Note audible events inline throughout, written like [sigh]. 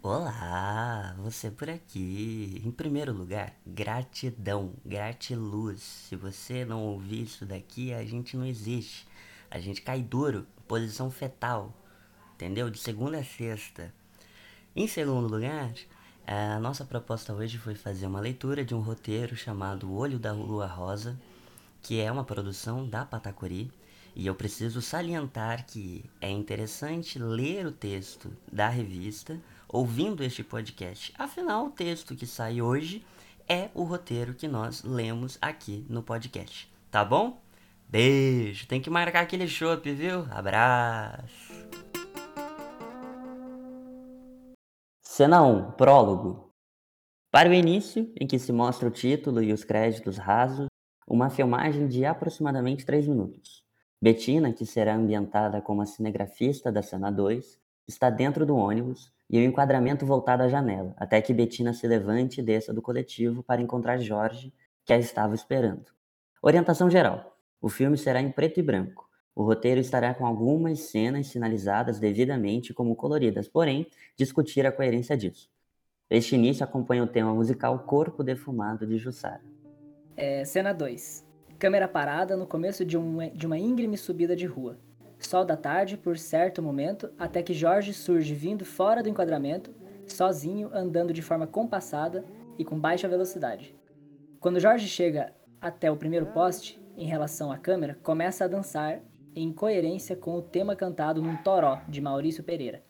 Olá, você por aqui. Em primeiro lugar, gratidão, gratiluz. Se você não ouvir isso daqui, a gente não existe. A gente cai duro, posição fetal, entendeu? De segunda a sexta. Em segundo lugar, a nossa proposta hoje foi fazer uma leitura de um roteiro chamado Olho da Lua Rosa, que é uma produção da Patacuri. E eu preciso salientar que é interessante ler o texto da revista ouvindo este podcast. Afinal, o texto que sai hoje é o roteiro que nós lemos aqui no podcast. Tá bom? Beijo. Tem que marcar aquele chopp, viu? Abraço. Cena 1. Prólogo. Para o início, em que se mostra o título e os créditos rasos, uma filmagem de aproximadamente 3 minutos. Bettina, que será ambientada como a cinegrafista da cena 2, está dentro do ônibus e o enquadramento voltado à janela, até que Bettina se levante e desça do coletivo para encontrar Jorge, que a estava esperando. Orientação geral: o filme será em preto e branco. O roteiro estará com algumas cenas sinalizadas devidamente como coloridas, porém, discutir a coerência disso. Este início acompanha o tema musical Corpo Defumado de Jussara. É, cena 2. Câmera parada no começo de, um, de uma íngreme subida de rua. Sol da tarde por certo momento, até que Jorge surge vindo fora do enquadramento, sozinho, andando de forma compassada e com baixa velocidade. Quando Jorge chega até o primeiro poste, em relação à câmera, começa a dançar em coerência com o tema cantado num toró de Maurício Pereira.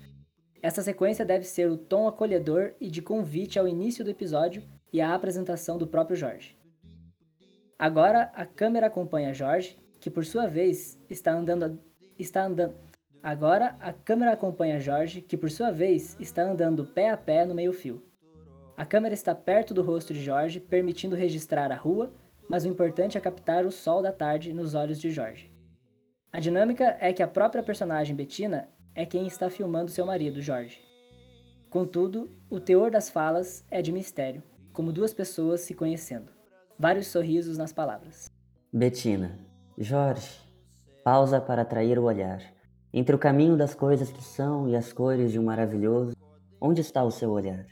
Essa sequência deve ser o tom acolhedor e de convite ao início do episódio e à apresentação do próprio Jorge. Agora a câmera acompanha Jorge, que por sua vez está andando está andando. Agora a câmera acompanha Jorge, que por sua vez está andando pé a pé no meio-fio. A câmera está perto do rosto de Jorge, permitindo registrar a rua, mas o importante é captar o sol da tarde nos olhos de Jorge. A dinâmica é que a própria personagem Bettina é quem está filmando seu marido, Jorge. Contudo, o teor das falas é de mistério, como duas pessoas se conhecendo vários sorrisos nas palavras. Betina, Jorge, pausa para atrair o olhar. Entre o caminho das coisas que são e as cores de um maravilhoso, onde está o seu olhar?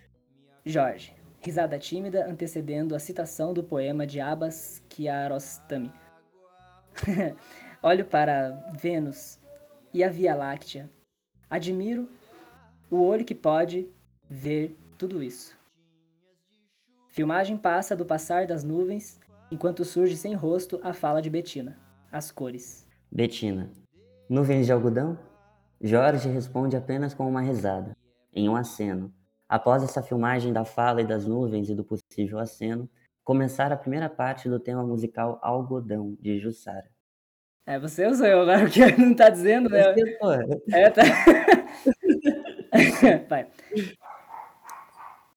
Jorge, risada tímida antecedendo a citação do poema de Abbas Kiarostami. [laughs] Olho para Vênus e a Via Láctea. Admiro o olho que pode ver tudo isso. Filmagem passa do passar das nuvens, enquanto surge sem rosto a fala de Betina. As cores. Betina. Nuvens de algodão? Jorge responde apenas com uma risada, em um aceno. Após essa filmagem da fala e das nuvens e do possível aceno, começar a primeira parte do tema musical Algodão, de Jussara. É, você ou sou eu agora, o que [laughs] não tá dizendo, né? Você. É, tá. [laughs] vai.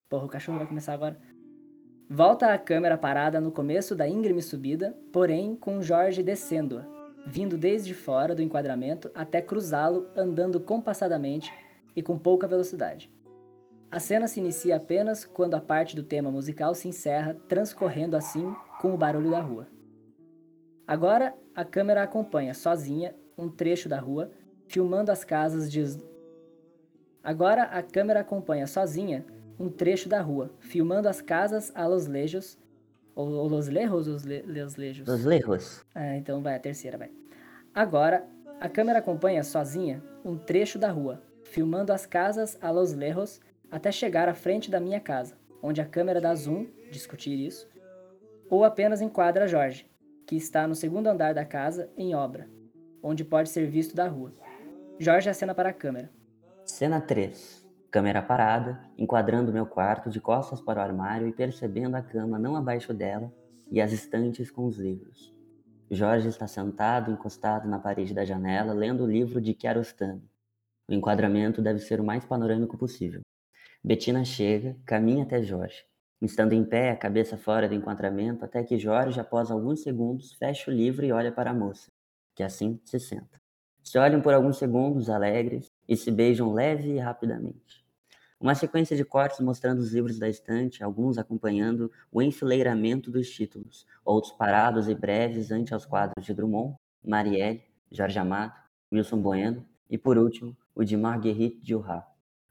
Porra, o cachorro vai começar agora. Volta a câmera parada no começo da íngreme subida, porém com Jorge descendo-a, vindo desde fora do enquadramento até cruzá-lo andando compassadamente e com pouca velocidade. A cena se inicia apenas quando a parte do tema musical se encerra, transcorrendo assim com o barulho da rua. Agora a câmera acompanha sozinha um trecho da rua, filmando as casas de. Agora a câmera acompanha sozinha um trecho da rua, filmando as casas a los lejos. Ou, los lejos ou los lejos? Los lejos. Ah, então vai, a terceira, vai. Agora, a câmera acompanha sozinha um trecho da rua, filmando as casas a los lejos até chegar à frente da minha casa, onde a câmera dá zoom, discutir isso, ou apenas enquadra Jorge, que está no segundo andar da casa em obra, onde pode ser visto da rua. Jorge acena para a câmera. Cena 3. Câmera parada, enquadrando meu quarto de costas para o armário e percebendo a cama não abaixo dela e as estantes com os livros. Jorge está sentado, encostado na parede da janela, lendo o livro de Kiarostami. O enquadramento deve ser o mais panorâmico possível. Bettina chega, caminha até Jorge, estando em pé, a cabeça fora do enquadramento, até que Jorge, após alguns segundos, fecha o livro e olha para a moça, que assim se senta. Se olham por alguns segundos alegres e se beijam leve e rapidamente. Uma sequência de cortes mostrando os livros da estante, alguns acompanhando o enfileiramento dos títulos, outros parados e breves ante aos quadros de Drummond, Marielle, Jorge Amado, Wilson Bueno e, por último, o de Marguerite Duras.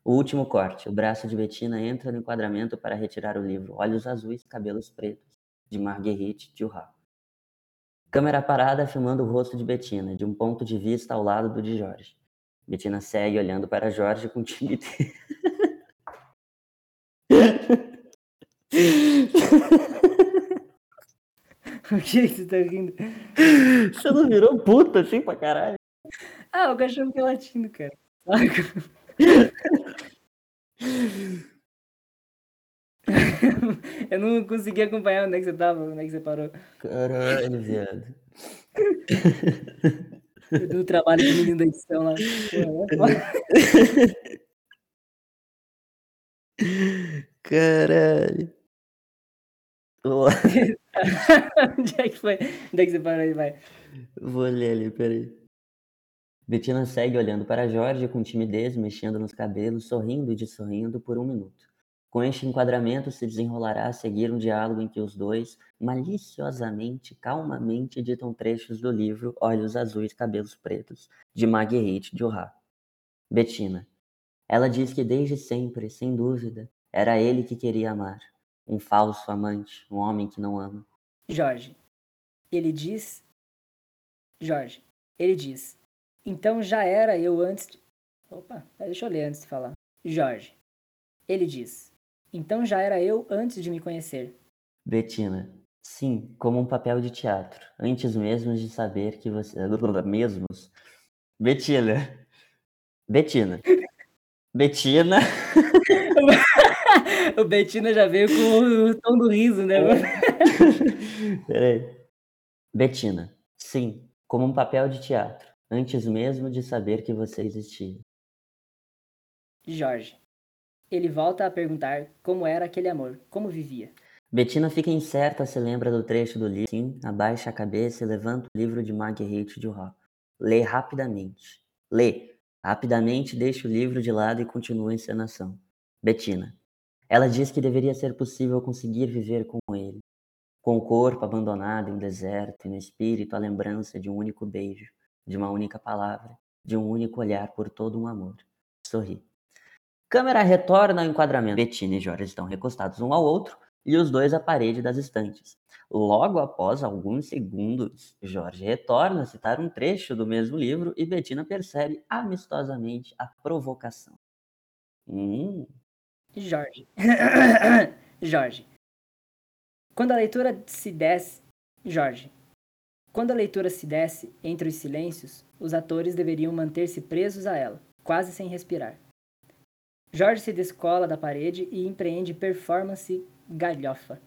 O último corte. O braço de Bettina entra no enquadramento para retirar o livro Olhos Azuis, Cabelos Pretos, de Marguerite Duras. Câmera parada filmando o rosto de Bettina, de um ponto de vista ao lado do de Jorge. Bettina segue olhando para Jorge com timidez. [laughs] [laughs] Por que você tá rindo? Você não virou puta assim pra caralho? Ah, o cachorro que é latindo, cara. [laughs] Eu não consegui acompanhar onde é que você tava, onde é que você parou. Caralho, viado. Eu dei um trabalho de menino da edição lá. [laughs] Caralho. [laughs] Onde é que foi? Onde é que você parou aí, vai? Vou ler ali, peraí. Bettina segue olhando para Jorge com timidez, mexendo nos cabelos, sorrindo e dessorrindo por um minuto. Com este enquadramento se desenrolará a seguir um diálogo em que os dois, maliciosamente, calmamente, ditam trechos do livro Olhos Azuis, Cabelos Pretos, de Marguerite Duras. Bettina. Ela diz que desde sempre, sem dúvida, era ele que queria amar. Um falso amante, um homem que não ama. Jorge. Ele diz. Jorge. Ele diz. Então já era eu antes. De... Opa, deixa eu ler antes de falar. Jorge. Ele diz. Então já era eu antes de me conhecer. Bettina. Sim, como um papel de teatro, antes mesmo de saber que você. [laughs] Mesmos. Bettina. Bettina. [laughs] Bettina. [laughs] [laughs] o Bettina já veio com o tom do riso, né? [laughs] Peraí. Bettina. Sim, como um papel de teatro, antes mesmo de saber que você existia. Jorge. Ele volta a perguntar como era aquele amor, como vivia. Bettina fica incerta se lembra do trecho do livro. Sim, abaixa a cabeça e levanta o livro de Marguerite Duras. Lê rapidamente. Lê. Rapidamente deixa o livro de lado e continua a encenação. Bettina. Ela diz que deveria ser possível conseguir viver com ele. Com o corpo abandonado em um deserto e no espírito a lembrança de um único beijo, de uma única palavra, de um único olhar por todo um amor. Sorri. Câmera retorna ao enquadramento. Bettina e Jorge estão recostados um ao outro e os dois à parede das estantes. Logo após alguns segundos, Jorge retorna a citar um trecho do mesmo livro e Bettina percebe amistosamente a provocação. Hum. Jorge. [coughs] Jorge. Quando a leitura se desce. Jorge. Quando a leitura se desce entre os silêncios, os atores deveriam manter-se presos a ela, quase sem respirar. Jorge se descola da parede e empreende performance galhofa.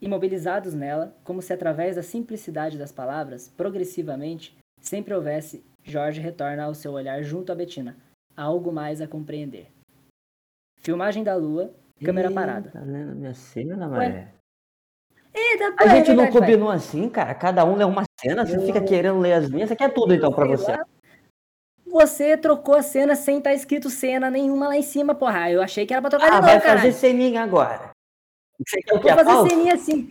Imobilizados nela, como se através da simplicidade das palavras, progressivamente, sempre houvesse, Jorge retorna ao seu olhar junto a Betina, algo mais a compreender. Filmagem da lua, câmera Ih, parada. Tá lendo minha cena, Maré? Eita, A pô, é gente não verdade, vai. combinou assim, cara. Cada um lê uma cena, você fica querendo ler as minhas. Você quer tudo então pra você. lá. Você trocou a cena sem estar escrito cena nenhuma lá em cima, porra. Eu achei que era pra trocar Ah, de novo, vai caralho. fazer ceninha agora. Você quer o que? Vou A fazer pauta? ceninha assim.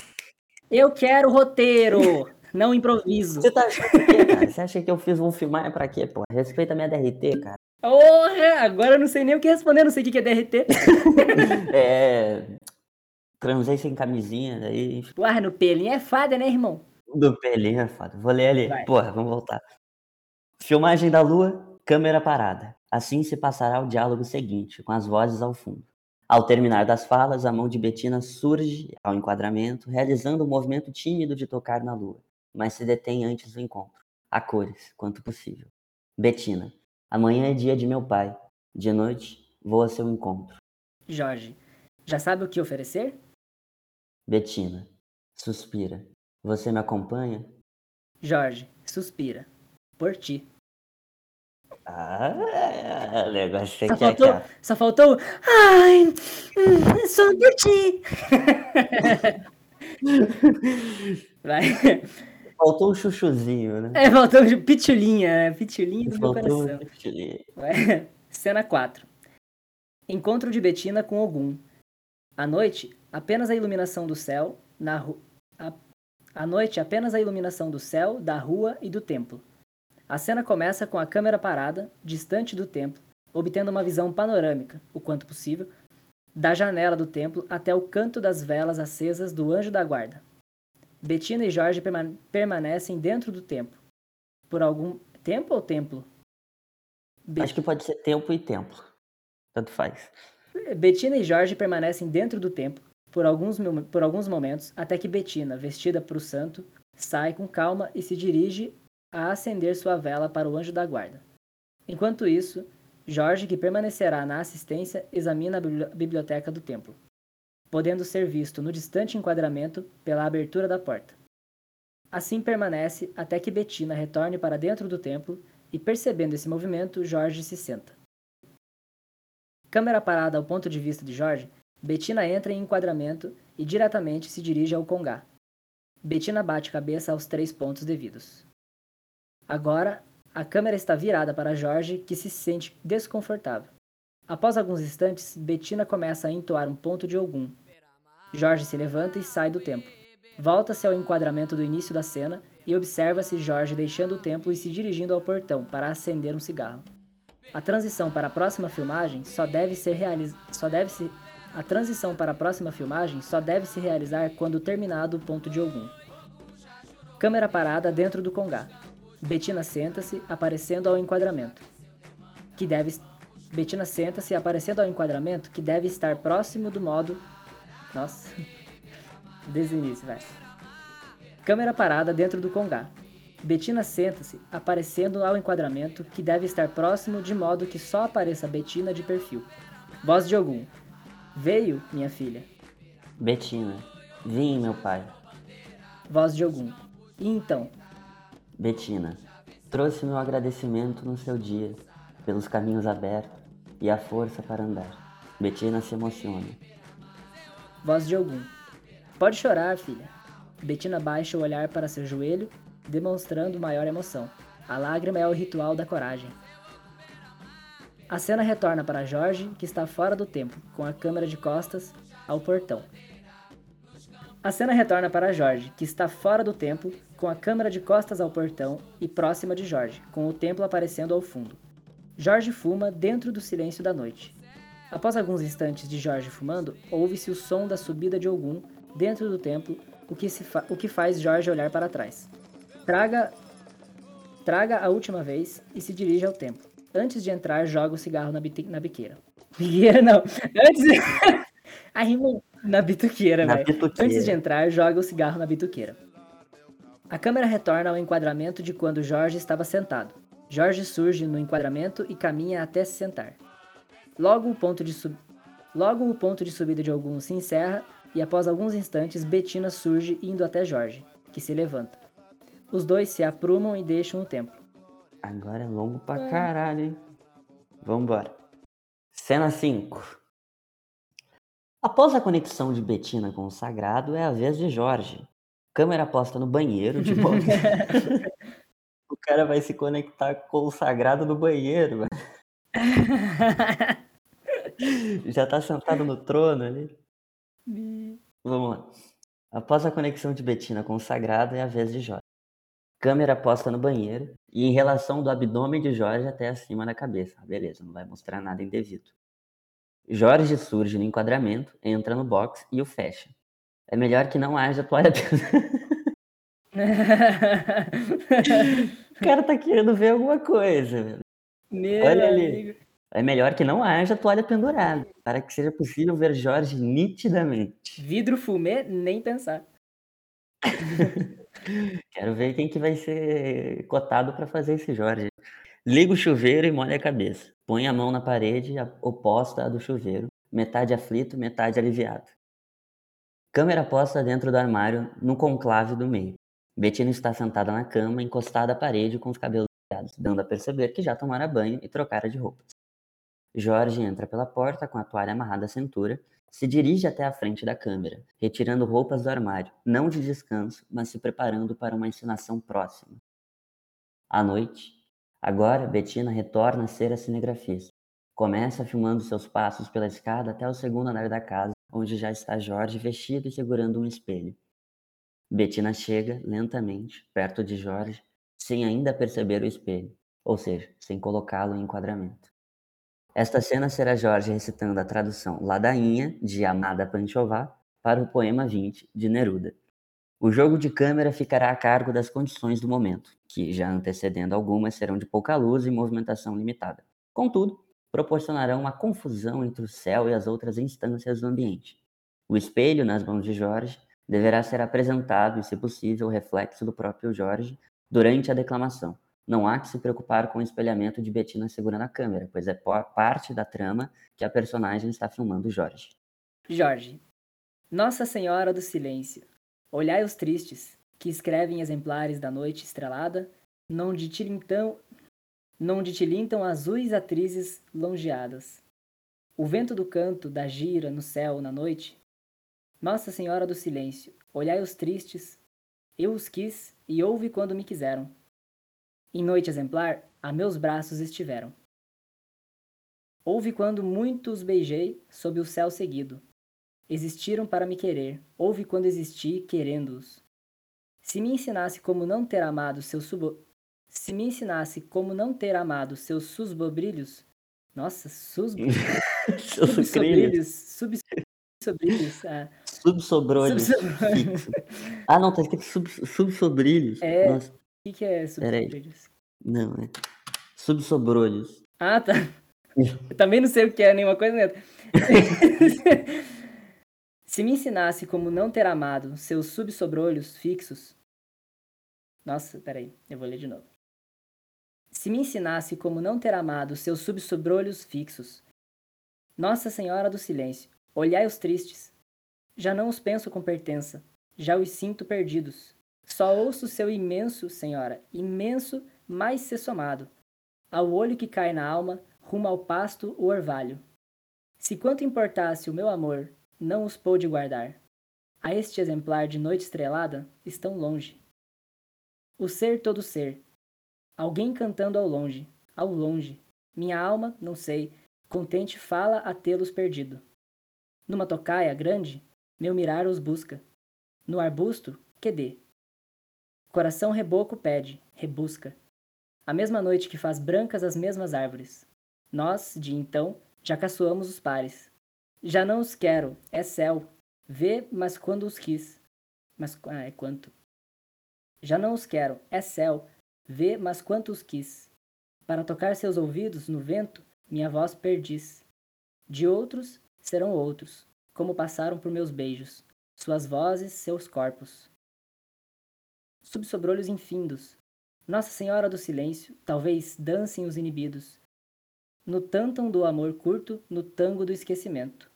Eu quero roteiro, não improviso. Você tá achando o quê, cara? Você acha que eu fiz um filmar pra quê, pô? Respeita a minha DRT, cara. Porra, agora eu não sei nem o que responder, não sei o que é DRT. [laughs] É. Transei sem camisinha, daí. Uai, no pelinho é fada, né, irmão? Do pelinho é foda. Vou ler ali. Vai. Porra, vamos voltar. Filmagem da lua, câmera parada. Assim se passará o diálogo seguinte, com as vozes ao fundo. Ao terminar das falas, a mão de Bettina surge ao enquadramento, realizando um movimento tímido de tocar na lua, mas se detém antes do encontro, a cores, quanto possível. Bettina, amanhã é dia de meu pai. De noite, vou a seu encontro. Jorge, já sabe o que oferecer? Bettina, suspira. Você me acompanha? Jorge, suspira. Por ti. Ah, o negócio Só aqui é faltou, aqui, só faltou. Ai, hum, só por ti. [laughs] Vai. Faltou um chuchuzinho, né? É, faltou de pitulinha, né? Pitulinha do meu Faltou coração. um. Vai. [laughs] Cena 4. Encontro de Betina com Ogum. À noite, apenas a iluminação do céu, na ru... a... à noite, apenas a iluminação do céu, da rua e do templo. A cena começa com a câmera parada, distante do templo, obtendo uma visão panorâmica, o quanto possível, da janela do templo até o canto das velas acesas do anjo da guarda. Betina e Jorge permanecem dentro do templo. Por algum tempo ou templo? Be Acho que pode ser tempo e templo. Tanto faz. Betina e Jorge permanecem dentro do templo por alguns, por alguns momentos, até que Betina, vestida para o santo, sai com calma e se dirige a acender sua vela para o anjo da guarda. Enquanto isso, Jorge, que permanecerá na assistência, examina a biblioteca do templo, podendo ser visto no distante enquadramento pela abertura da porta. Assim permanece até que Betina retorne para dentro do templo e, percebendo esse movimento, Jorge se senta. Câmera parada ao ponto de vista de Jorge, Betina entra em enquadramento e diretamente se dirige ao Congá. Betina bate cabeça aos três pontos devidos. Agora, a câmera está virada para Jorge, que se sente desconfortável. Após alguns instantes, Betina começa a entoar um ponto de Ogum. Jorge se levanta e sai do templo. Volta-se ao enquadramento do início da cena e observa-se Jorge deixando o templo e se dirigindo ao portão para acender um cigarro. A transição para a próxima filmagem só deve ser realizada. Se a transição para a próxima filmagem só deve se realizar quando terminado o ponto de Ogum. Câmera parada dentro do Congá. Betina senta-se, aparecendo ao enquadramento. Que deve Betina senta-se, aparecendo ao enquadramento, que deve estar próximo do modo. Nossa. Desde o início, vai. Câmera parada dentro do Congá. Betina senta-se, aparecendo ao enquadramento, que deve estar próximo de modo que só apareça Betina de perfil. Voz de Ogum. Veio, minha filha. Betina. Vim, meu pai. Voz de Ogum. E então? Betina, trouxe meu agradecimento no seu dia, pelos caminhos abertos e a força para andar. Betina se emociona. Voz de algum. Pode chorar, filha. Betina baixa o olhar para seu joelho, demonstrando maior emoção. A lágrima é o ritual da coragem. A cena retorna para Jorge, que está fora do templo, com a câmera de costas ao portão. A cena retorna para Jorge, que está fora do templo, com a câmera de costas ao portão e próxima de Jorge, com o templo aparecendo ao fundo. Jorge fuma dentro do silêncio da noite. Após alguns instantes de Jorge fumando, ouve-se o som da subida de Ogum dentro do templo, o que, o que faz Jorge olhar para trás. Traga, traga a última vez e se dirige ao templo. Antes de entrar, joga o cigarro na, na biqueira. [laughs] Biqueira não. Antes de... [laughs] a rima na bituqueira, velho. Antes de entrar, joga o cigarro na bituqueira. A câmera retorna ao enquadramento de quando Jorge estava sentado. Jorge surge no enquadramento e caminha até se sentar. Logo o ponto de, sub... Logo o ponto de subida de alguns se encerra e após alguns instantes Betina surge indo até Jorge, que se levanta. Os dois se aprumam e deixam o templo. Agora é longo pra é. caralho, hein? Vambora. Cena 5. Após a conexão de Betina com o sagrado, é a vez de Jorge. Câmera posta no banheiro, de modo [laughs] cara vai se conectar com o sagrado no banheiro. [laughs] Já tá sentado no trono ali. Vamos lá. Após a conexão de Betina com o sagrado, é a vez de Jorge. Câmera posta no banheiro e em relação do abdômen de Jorge até acima da cabeça. Beleza, não vai mostrar nada indevido. Jorge surge no enquadramento, entra no box e o fecha. É melhor que não haja toalha [laughs] O cara tá querendo ver alguma coisa. Meu Olha amigo. ali. É melhor que não haja toalha pendurada, para que seja possível ver Jorge nitidamente. Vidro fumê, nem pensar. [laughs] Quero ver quem que vai ser cotado para fazer esse Jorge. Liga o chuveiro e molha a cabeça. Põe a mão na parede oposta à do chuveiro, metade aflito, metade aliviado. Câmera posta dentro do armário, no conclave do meio. Bettina está sentada na cama, encostada à parede com os cabelos aliados, dando a perceber que já tomara banho e trocara de roupas. Jorge entra pela porta com a toalha amarrada à cintura, se dirige até a frente da câmera, retirando roupas do armário, não de descanso, mas se preparando para uma encenação próxima. À noite, Agora, Bettina retorna a ser a cinegrafista. Começa filmando seus passos pela escada até o segundo andar da casa, onde já está Jorge vestido e segurando um espelho. Bettina chega, lentamente, perto de Jorge, sem ainda perceber o espelho, ou seja, sem colocá-lo em enquadramento. Esta cena será Jorge recitando a tradução Ladainha, de Amada Panchová, para o poema 20, de Neruda. O jogo de câmera ficará a cargo das condições do momento, que, já antecedendo algumas, serão de pouca luz e movimentação limitada. Contudo, proporcionarão uma confusão entre o céu e as outras instâncias do ambiente. O espelho, nas mãos de Jorge, deverá ser apresentado e, se possível, o reflexo do próprio Jorge durante a declamação. Não há que se preocupar com o espelhamento de Bettina segurando a câmera, pois é parte da trama que a personagem está filmando Jorge. Jorge. Nossa Senhora do Silêncio. Olhai os tristes, que escrevem exemplares da noite estrelada, não de tilintam, não de tilintam azuis atrizes longeadas. O vento do canto da gira no céu na noite. Nossa Senhora do Silêncio, olhai os tristes, eu os quis e ouve quando me quiseram. Em noite exemplar, a meus braços estiveram. Houve quando muito os beijei sob o céu seguido. Existiram para me querer, houve quando existi querendo-os. Se me ensinasse como não ter amado seus subo... Se me ensinasse como não ter amado seus susbobrilhos... Nossa, susbo... [laughs] [laughs] subsobrilhos... Sub... Subsobrilhos... Ah. Subsobrolhos. [laughs] Ah, não, tá escrito sub, subsobrilhos. É, Nossa. O que, que é subsobrilhos? Não, é. Subsobrolhos. Ah, tá. [laughs] Eu também não sei o que é nenhuma coisa outra. [laughs] Se me ensinasse como não ter amado seus subsobrolhos fixos. Nossa, peraí, eu vou ler de novo. Se me ensinasse como não ter amado seus subsobrolhos fixos. Nossa Senhora do Silêncio, olhai os tristes. Já não os penso com pertença, já os sinto perdidos. Só ouço seu imenso, Senhora, imenso, mais ser somado. Ao olho que cai na alma, rumo ao pasto o orvalho. Se quanto importasse o meu amor, não os pôde guardar. A este exemplar de noite estrelada, estão longe. O ser todo ser. Alguém cantando ao longe, ao longe. Minha alma, não sei, contente fala a tê-los perdido. Numa tocaia grande, meu mirar os busca. No arbusto, que dê. Coração reboco pede, rebusca. A mesma noite que faz brancas as mesmas árvores. Nós, de então, já caçoamos os pares. Já não os quero, é céu. Vê, mas quando os quis. Mas, ah, é quanto. Já não os quero, é céu. Vê, mas quanto os quis. Para tocar seus ouvidos no vento, minha voz perdiz. De outros serão outros, como passaram por meus beijos, suas vozes, seus corpos. Subsobrolhos infindos. Nossa Senhora do Silêncio, talvez dancem os inibidos. No tântão do amor curto, no tango do esquecimento.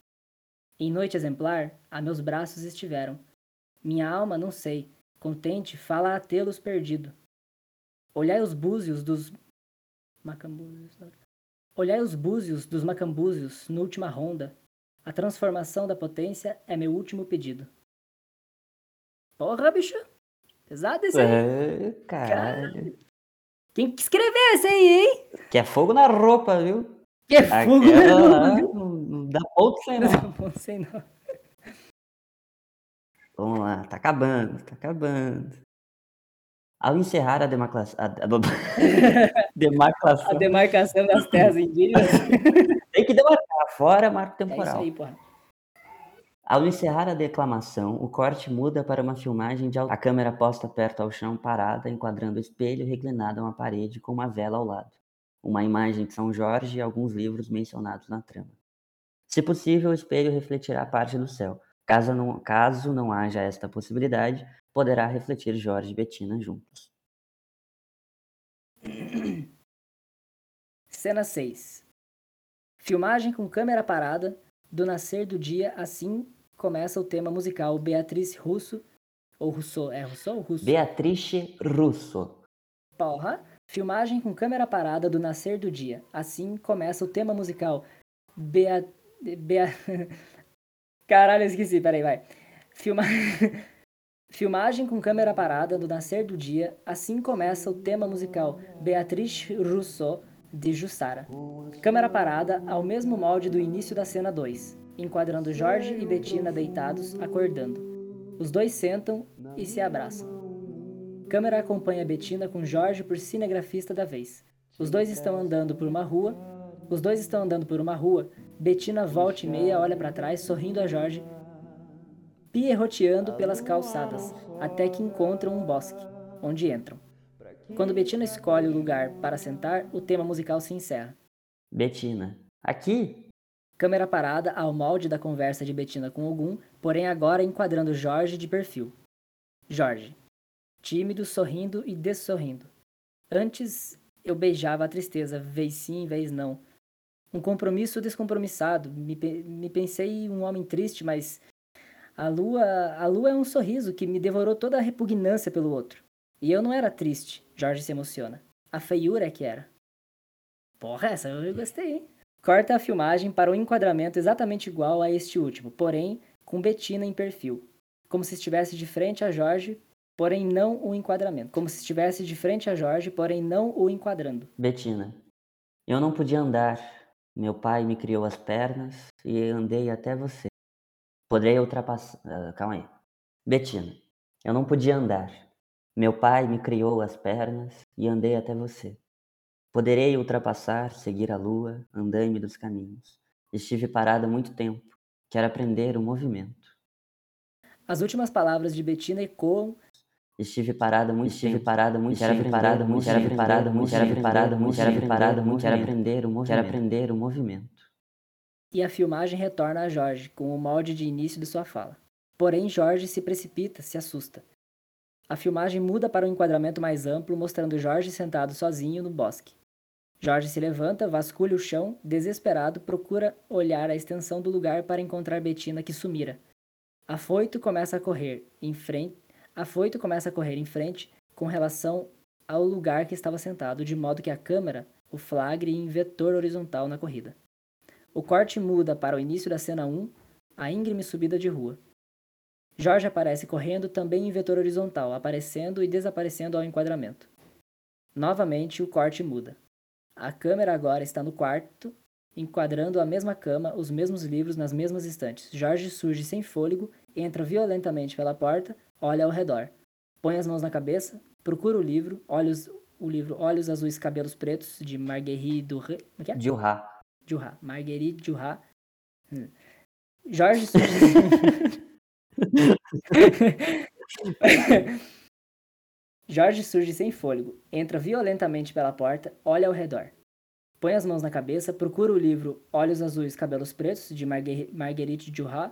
Em noite exemplar, a meus braços estiveram. Minha alma, não sei, contente, fala a tê-los perdido. Olhai os búzios dos macambúzios. Olhai os búzios dos macambúzios no última ronda. A transformação da potência é meu último pedido. Porra, bicho. Pesado esse aí. É, caralho. Quem que escreveu esse aí, hein? Que é fogo na roupa, viu? Que é fogo Aquela na lá, roupa, viu? não, dá ponto sem não. Não sei não. Vamos lá, tá acabando, tá acabando. Ao encerrar a demarcação, a, a- [laughs] [laughs] demarcação, A demarcação das terras indígenas. [laughs] que demarcar, fora marco É isso temporal. aí, porra. Ao encerrar a declamação, o corte muda para uma filmagem de a câmera posta perto ao chão, parada, enquadrando o espelho reclinado a uma parede com uma vela ao lado. Uma imagem de São Jorge e alguns livros mencionados na trama. Se possível, o espelho refletirá parte do céu. Caso não, caso não haja esta possibilidade, poderá refletir Jorge e Bettina juntos. Cena 6. Filmagem com câmera parada. Do nascer do dia, assim começa o tema musical Beatriz Russo. Ou Rousseau. É Rousseau ou Russo? Beatrice Russo. Porra. Filmagem com câmera parada do nascer do dia. Assim começa o tema musical. Bea... Bea... [laughs] Caralho, eu esqueci. Peraí, vai. Filma... [laughs] Filmagem com câmera parada do nascer do dia. Assim começa o tema musical Beatriz Rousseau, de Jussara. Câmera parada ao mesmo molde do início da cena 2, enquadrando Jorge e Bettina deitados, acordando. Os dois sentam e se abraçam. Câmera acompanha Bettina com Jorge por cinegrafista da vez. Os dois estão andando por uma rua. Os dois estão andando por uma rua. Bettina volta e meia olha para trás, sorrindo a Jorge, pierroteando pelas calçadas, até que encontram um bosque, onde entram. Quando Bettina escolhe o lugar para sentar, o tema musical se encerra. Bettina. Aqui? Câmera parada ao molde da conversa de Bettina com Ogum, porém agora enquadrando Jorge de perfil. Jorge. Tímido, sorrindo e dessorrindo. Antes eu beijava a tristeza, vez sim, vez não. Um compromisso descompromissado. Me, me pensei um homem triste, mas a lua, a lua é um sorriso que me devorou toda a repugnância pelo outro. E eu não era triste, Jorge se emociona. A feiura que era. Porra, essa eu gostei, hein? Corta a filmagem para um enquadramento exatamente igual a este último, porém com Bettina em perfil. Como se estivesse de frente a Jorge, porém não o enquadramento. Como se estivesse de frente a Jorge, porém não o enquadrando. Bettina. Eu não podia andar. Meu pai me criou as pernas e andei até você. Poderei ultrapassar. Uh, calma aí. Bettina. Eu não podia andar. Meu pai me criou as pernas e andei até você. Poderei ultrapassar, seguir a lua, andando dos caminhos. Estive parada muito tempo. Quero aprender o movimento. As últimas palavras de Bettina ecoam. Estive parada muito estive tempo. parada muito quero parada muito quero parada muito quero parada muito quero parada muito quero aprender o movimento. Quero aprender o movimento. E a filmagem retorna a Jorge com o molde de início de sua fala. Porém, Jorge se precipita, se assusta. A filmagem muda para um enquadramento mais amplo, mostrando Jorge sentado sozinho no bosque. Jorge se levanta, vasculha o chão, desesperado, procura olhar a extensão do lugar para encontrar Betina que sumira. Afoito começa a correr em frente, Afoito começa a correr em frente com relação ao lugar que estava sentado, de modo que a câmera o flagre em vetor horizontal na corrida. O corte muda para o início da cena 1, a íngreme subida de rua. Jorge aparece correndo também em vetor horizontal, aparecendo e desaparecendo ao enquadramento. Novamente, o corte muda. A câmera agora está no quarto, enquadrando a mesma cama, os mesmos livros nas mesmas estantes. Jorge surge sem fôlego, entra violentamente pela porta, olha ao redor. Põe as mãos na cabeça, procura o livro, olhos, o livro Olhos Azuis Cabelos Pretos, de Marguerite Duras. É, é? Duras. Duras. Marguerite Duras. Hum. Jorge surge... [laughs] [laughs] Jorge surge sem fôlego, entra violentamente pela porta, olha ao redor. Põe as mãos na cabeça, procura o livro Olhos Azuis, Cabelos Pretos, de Marguerite Duras.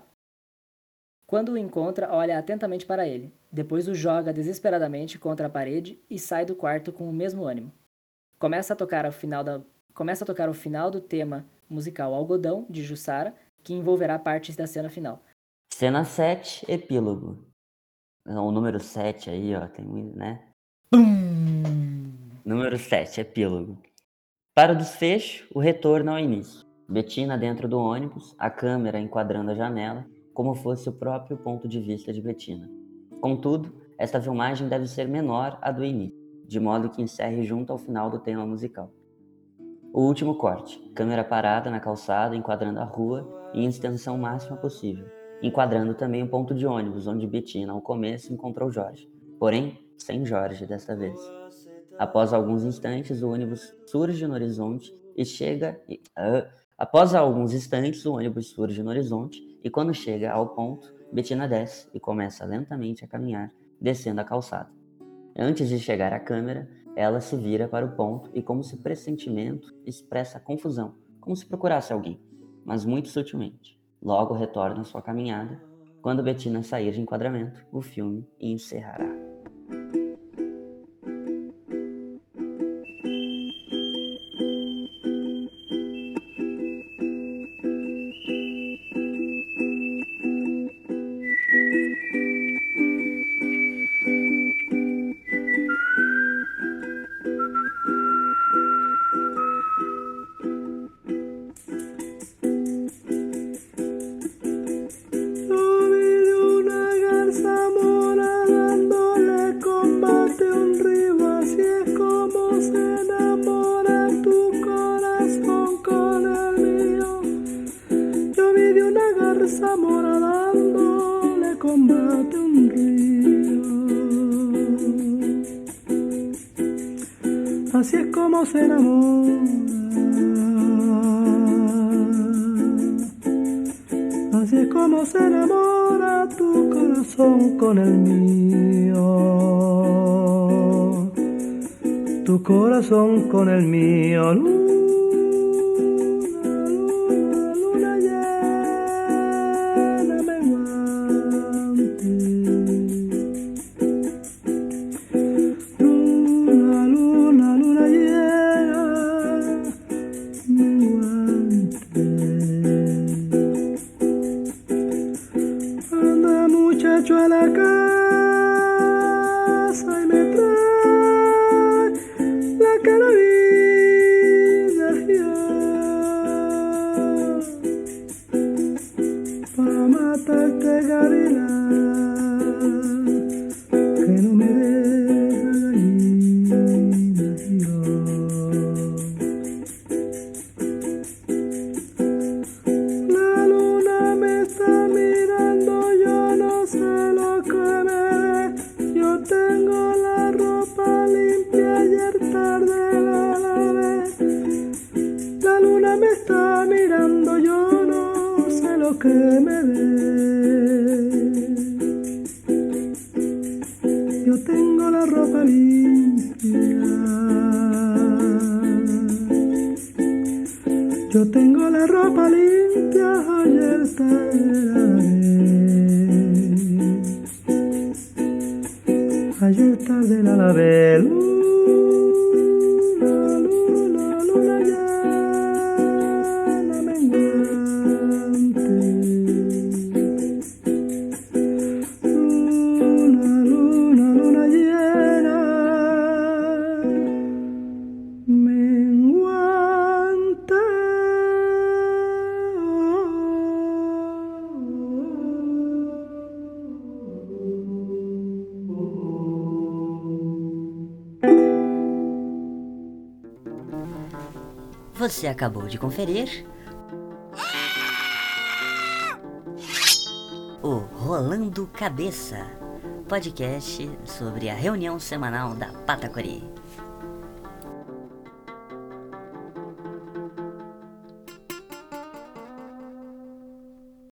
Quando o encontra, olha atentamente para ele. Depois o joga desesperadamente contra a parede e sai do quarto com o mesmo ânimo. Começa a tocar final da começa a tocar o final do tema musical Algodão de Jussara, que envolverá partes da cena final. Cena 7, epílogo. O número 7 aí, ó, tem muito, né? Bum! Número 7, epílogo. Para o desfecho, o retorno ao início. Betina dentro do ônibus, a câmera enquadrando a janela, como fosse o próprio ponto de vista de Betina. Contudo, esta filmagem deve ser menor à do início, de modo que encerre junto ao final do tema musical. O último corte, câmera parada na calçada, enquadrando a rua em extensão máxima possível enquadrando também o ponto de ônibus onde Bettina, ao começo, encontrou Jorge. Porém, sem Jorge desta vez. Após alguns instantes, o ônibus surge no horizonte e chega. E, uh, após alguns instantes, o ônibus surge no horizonte e, quando chega ao ponto, Bettina desce e começa lentamente a caminhar, descendo a calçada. Antes de chegar à câmera, ela se vira para o ponto e, como se pressentimento, expressa confusão, como se procurasse alguém, mas muito sutilmente. Logo retorna sua caminhada. Quando Bettina sair de enquadramento, o filme encerrará. Se enamora tu corazón con el mío. Tu corazón con el mío. Que Você acabou de conferir o Rolando Cabeça, podcast sobre a reunião semanal da Patacori.